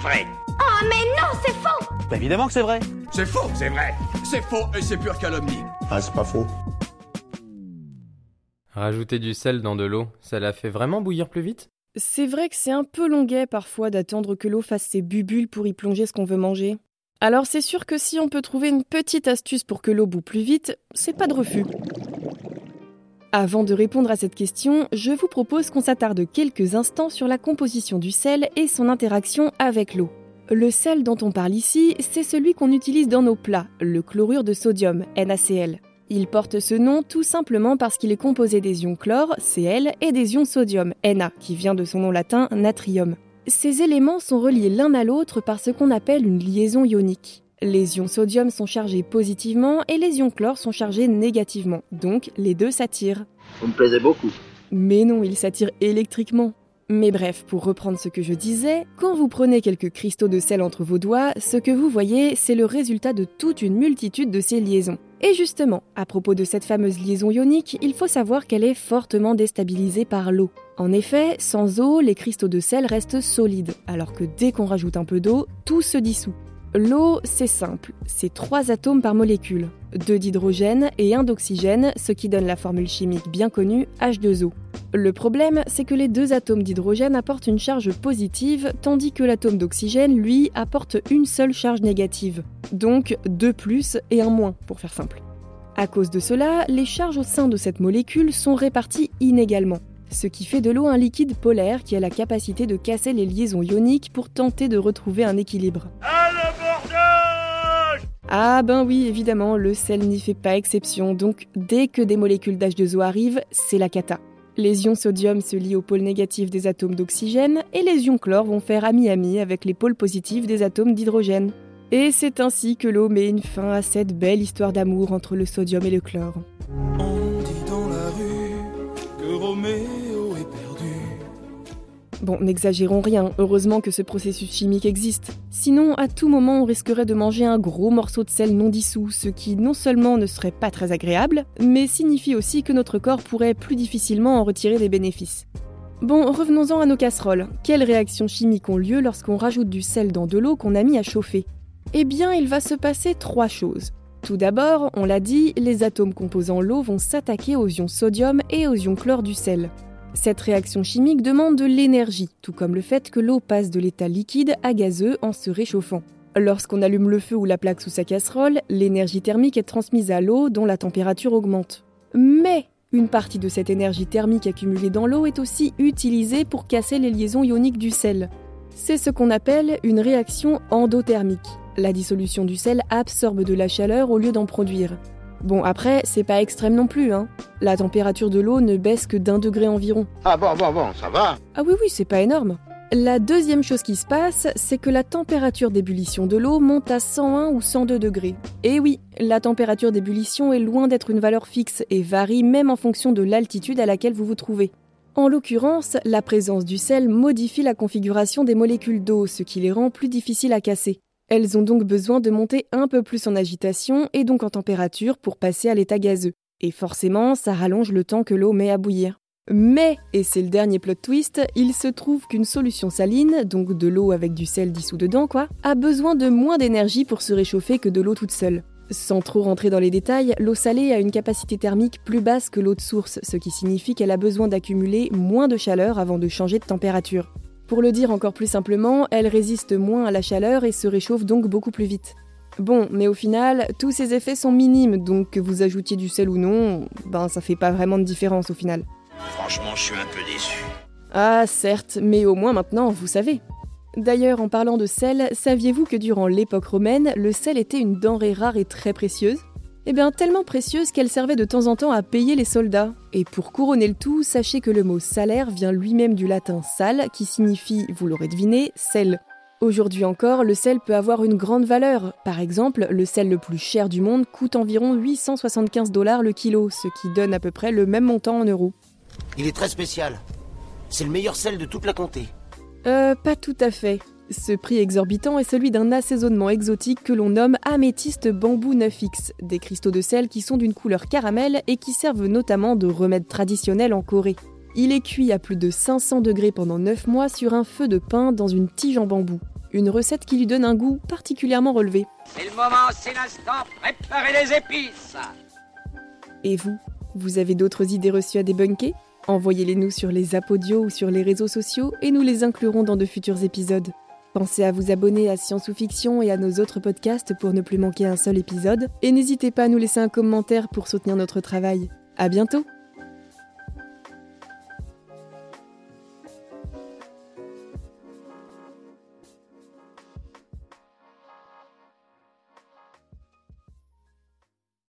vrai. Oh mais non, c'est faux Bah évidemment que c'est vrai. C'est faux, c'est vrai. C'est faux et c'est pure calomnie. Ah, c'est pas faux. Rajouter du sel dans de l'eau, ça la fait vraiment bouillir plus vite? C'est vrai que c'est un peu longuet parfois d'attendre que l'eau fasse ses bubules pour y plonger ce qu'on veut manger. Alors c'est sûr que si on peut trouver une petite astuce pour que l'eau boue plus vite, c'est pas de refus. Avant de répondre à cette question, je vous propose qu'on s'attarde quelques instants sur la composition du sel et son interaction avec l'eau. Le sel dont on parle ici, c'est celui qu'on utilise dans nos plats, le chlorure de sodium, NaCl. Il porte ce nom tout simplement parce qu'il est composé des ions chlore, Cl, et des ions sodium, Na, qui vient de son nom latin natrium. Ces éléments sont reliés l'un à l'autre par ce qu'on appelle une liaison ionique. Les ions sodium sont chargés positivement et les ions chlore sont chargés négativement, donc les deux s'attirent. Vous me plaisez beaucoup. Mais non, ils s'attirent électriquement. Mais bref, pour reprendre ce que je disais, quand vous prenez quelques cristaux de sel entre vos doigts, ce que vous voyez, c'est le résultat de toute une multitude de ces liaisons. Et justement, à propos de cette fameuse liaison ionique, il faut savoir qu'elle est fortement déstabilisée par l'eau. En effet, sans eau, les cristaux de sel restent solides, alors que dès qu'on rajoute un peu d'eau, tout se dissout. L'eau, c'est simple, c'est trois atomes par molécule, deux d'hydrogène et un d'oxygène, ce qui donne la formule chimique bien connue H2O. Le problème, c'est que les deux atomes d'hydrogène apportent une charge positive, tandis que l'atome d'oxygène, lui, apporte une seule charge négative. Donc deux plus et un moins, pour faire simple. À cause de cela, les charges au sein de cette molécule sont réparties inégalement ce qui fait de l'eau un liquide polaire qui a la capacité de casser les liaisons ioniques pour tenter de retrouver un équilibre. Ah ben oui, évidemment, le sel n'y fait pas exception, donc dès que des molécules d'H2O arrivent, c'est la cata. Les ions sodium se lient au pôle négatif des atomes d'oxygène et les ions chlore vont faire ami-ami avec les pôles positifs des atomes d'hydrogène. Et c'est ainsi que l'eau met une fin à cette belle histoire d'amour entre le sodium et le chlore. Bon, n'exagérons rien, heureusement que ce processus chimique existe. Sinon, à tout moment, on risquerait de manger un gros morceau de sel non dissous, ce qui non seulement ne serait pas très agréable, mais signifie aussi que notre corps pourrait plus difficilement en retirer des bénéfices. Bon, revenons-en à nos casseroles. Quelles réactions chimiques ont lieu lorsqu'on rajoute du sel dans de l'eau qu'on a mis à chauffer? Eh bien, il va se passer trois choses. Tout d'abord, on l'a dit, les atomes composant l'eau vont s'attaquer aux ions sodium et aux ions chlore du sel. Cette réaction chimique demande de l'énergie, tout comme le fait que l'eau passe de l'état liquide à gazeux en se réchauffant. Lorsqu'on allume le feu ou la plaque sous sa casserole, l'énergie thermique est transmise à l'eau dont la température augmente. Mais une partie de cette énergie thermique accumulée dans l'eau est aussi utilisée pour casser les liaisons ioniques du sel. C'est ce qu'on appelle une réaction endothermique. La dissolution du sel absorbe de la chaleur au lieu d'en produire. Bon, après, c'est pas extrême non plus, hein. La température de l'eau ne baisse que d'un degré environ. Ah bon, bon, bon, ça va. Ah oui, oui, c'est pas énorme. La deuxième chose qui se passe, c'est que la température d'ébullition de l'eau monte à 101 ou 102 degrés. Et oui, la température d'ébullition est loin d'être une valeur fixe et varie même en fonction de l'altitude à laquelle vous vous trouvez. En l'occurrence, la présence du sel modifie la configuration des molécules d'eau, ce qui les rend plus difficiles à casser. Elles ont donc besoin de monter un peu plus en agitation et donc en température pour passer à l'état gazeux. Et forcément, ça rallonge le temps que l'eau met à bouillir. Mais, et c'est le dernier plot twist, il se trouve qu'une solution saline, donc de l'eau avec du sel dissous dedans quoi, a besoin de moins d'énergie pour se réchauffer que de l'eau toute seule. Sans trop rentrer dans les détails, l'eau salée a une capacité thermique plus basse que l'eau de source, ce qui signifie qu'elle a besoin d'accumuler moins de chaleur avant de changer de température. Pour le dire encore plus simplement, elle résiste moins à la chaleur et se réchauffe donc beaucoup plus vite. Bon, mais au final, tous ces effets sont minimes, donc que vous ajoutiez du sel ou non, ben ça fait pas vraiment de différence au final. Franchement, je suis un peu déçu. Ah certes, mais au moins maintenant, vous savez. D'ailleurs, en parlant de sel, saviez-vous que durant l'époque romaine, le sel était une denrée rare et très précieuse? Eh bien, tellement précieuse qu'elle servait de temps en temps à payer les soldats. Et pour couronner le tout, sachez que le mot salaire vient lui-même du latin sal, qui signifie, vous l'aurez deviné, sel. Aujourd'hui encore, le sel peut avoir une grande valeur. Par exemple, le sel le plus cher du monde coûte environ 875 dollars le kilo, ce qui donne à peu près le même montant en euros. Il est très spécial. C'est le meilleur sel de toute la comté. Euh, pas tout à fait. Ce prix exorbitant est celui d'un assaisonnement exotique que l'on nomme améthyste bambou 9X, des cristaux de sel qui sont d'une couleur caramel et qui servent notamment de remède traditionnel en Corée. Il est cuit à plus de 500 degrés pendant 9 mois sur un feu de pain dans une tige en bambou. Une recette qui lui donne un goût particulièrement relevé. C'est le moment, c'est l'instant, préparez les épices Et vous Vous avez d'autres idées reçues à débunker? Envoyez-les nous sur les apodios ou sur les réseaux sociaux et nous les inclurons dans de futurs épisodes. Pensez à vous abonner à Science ou Fiction et à nos autres podcasts pour ne plus manquer un seul épisode. Et n'hésitez pas à nous laisser un commentaire pour soutenir notre travail. À bientôt!